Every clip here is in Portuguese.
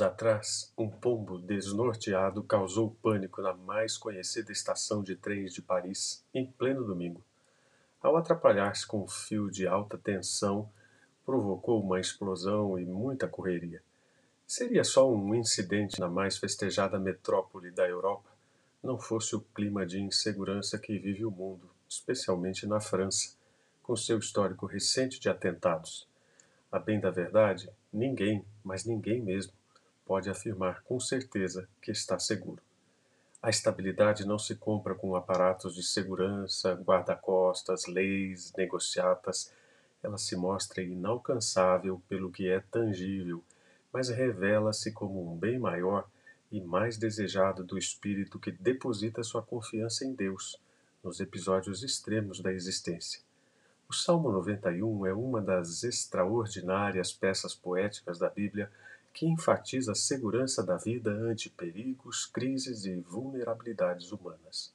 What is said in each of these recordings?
atrás, um pombo desnorteado causou pânico na mais conhecida estação de trens de Paris, em pleno domingo. Ao atrapalhar-se com um fio de alta tensão, provocou uma explosão e muita correria. Seria só um incidente na mais festejada metrópole da Europa, não fosse o clima de insegurança que vive o mundo, especialmente na França, com seu histórico recente de atentados. A bem da verdade, ninguém, mas ninguém mesmo, pode afirmar com certeza que está seguro. A estabilidade não se compra com aparatos de segurança, guarda-costas, leis, negociatas. Ela se mostra inalcançável pelo que é tangível, mas revela-se como um bem maior e mais desejado do espírito que deposita sua confiança em Deus nos episódios extremos da existência. O Salmo 91 é uma das extraordinárias peças poéticas da Bíblia que enfatiza a segurança da vida ante perigos, crises e vulnerabilidades humanas.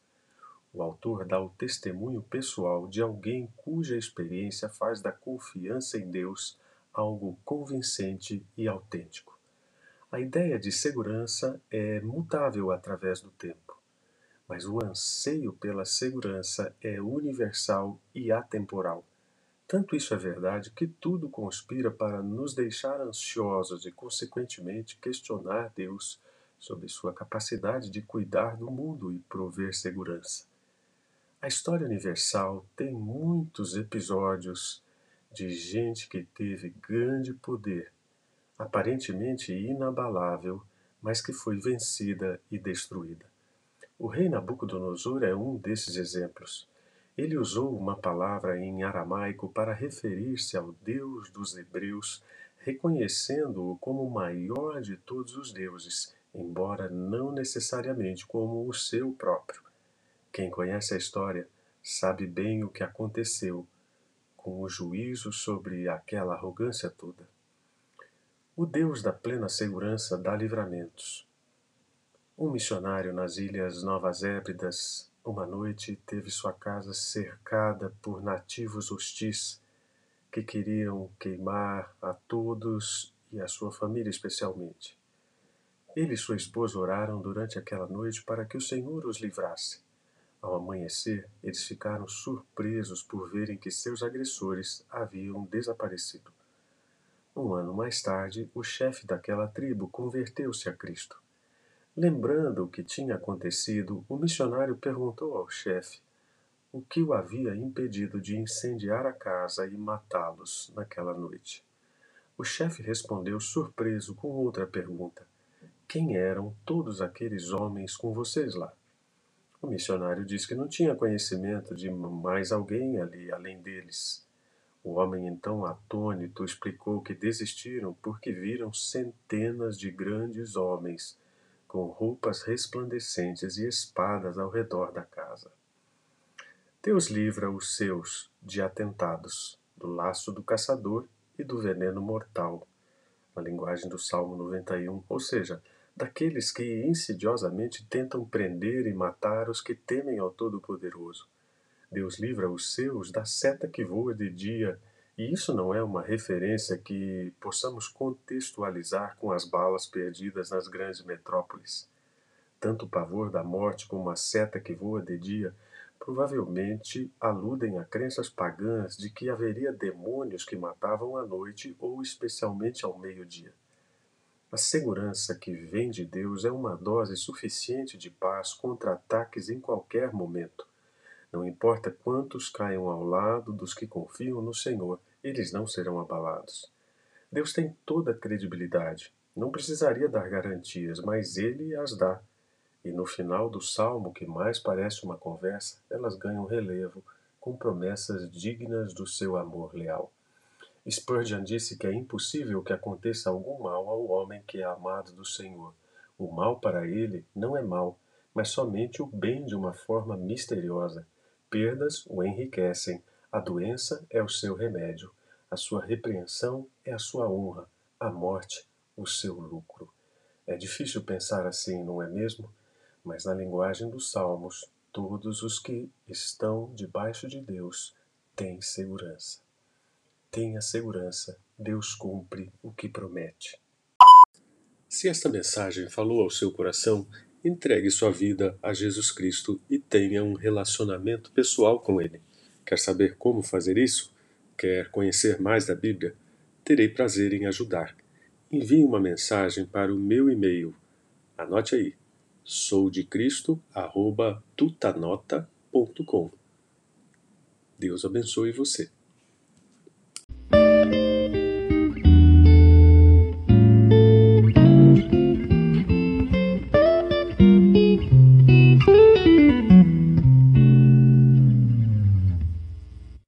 O autor dá o testemunho pessoal de alguém cuja experiência faz da confiança em Deus algo convincente e autêntico. A ideia de segurança é mutável através do tempo, mas o anseio pela segurança é universal e atemporal tanto isso é verdade que tudo conspira para nos deixar ansiosos e, consequentemente, questionar Deus sobre sua capacidade de cuidar do mundo e prover segurança. A história universal tem muitos episódios de gente que teve grande poder, aparentemente inabalável, mas que foi vencida e destruída. O rei Nabucodonosor é um desses exemplos. Ele usou uma palavra em aramaico para referir-se ao Deus dos Hebreus, reconhecendo-o como o maior de todos os deuses, embora não necessariamente como o seu próprio. Quem conhece a história sabe bem o que aconteceu com o juízo sobre aquela arrogância toda. O Deus da plena segurança dá livramentos. Um missionário nas Ilhas Novas Hébridas uma noite teve sua casa cercada por nativos hostis que queriam queimar a todos e a sua família especialmente. Ele e sua esposa oraram durante aquela noite para que o Senhor os livrasse. Ao amanhecer, eles ficaram surpresos por verem que seus agressores haviam desaparecido. Um ano mais tarde, o chefe daquela tribo converteu-se a Cristo. Lembrando o que tinha acontecido, o missionário perguntou ao chefe o que o havia impedido de incendiar a casa e matá-los naquela noite. O chefe respondeu surpreso com outra pergunta: Quem eram todos aqueles homens com vocês lá? O missionário disse que não tinha conhecimento de mais alguém ali além deles. O homem, então, atônito, explicou que desistiram porque viram centenas de grandes homens com roupas resplandecentes e espadas ao redor da casa. Deus livra os seus de atentados, do laço do caçador e do veneno mortal, na linguagem do Salmo 91, ou seja, daqueles que insidiosamente tentam prender e matar os que temem ao Todo-Poderoso. Deus livra os seus da seta que voa de dia e isso não é uma referência que possamos contextualizar com as balas perdidas nas grandes metrópoles. Tanto o pavor da morte como a seta que voa de dia provavelmente aludem a crenças pagãs de que haveria demônios que matavam à noite ou especialmente ao meio-dia. A segurança que vem de Deus é uma dose suficiente de paz contra ataques em qualquer momento. Não importa quantos caiam ao lado dos que confiam no Senhor, eles não serão abalados. Deus tem toda a credibilidade. Não precisaria dar garantias, mas ele as dá. E no final do salmo, que mais parece uma conversa, elas ganham relevo com promessas dignas do seu amor leal. Spurgeon disse que é impossível que aconteça algum mal ao homem que é amado do Senhor. O mal para ele não é mal, mas somente o bem de uma forma misteriosa. Perdas o enriquecem, a doença é o seu remédio, a sua repreensão é a sua honra, a morte o seu lucro. É difícil pensar assim, não é mesmo? Mas na linguagem dos Salmos, todos os que estão debaixo de Deus têm segurança. Tenha segurança, Deus cumpre o que promete. Se esta mensagem falou ao seu coração, entregue sua vida a Jesus Cristo e tenha um relacionamento pessoal com Ele. Quer saber como fazer isso? Quer conhecer mais da Bíblia? Terei prazer em ajudar. Envie uma mensagem para o meu e-mail. Anote aí: soudecristo@tutanota.com. Deus abençoe você.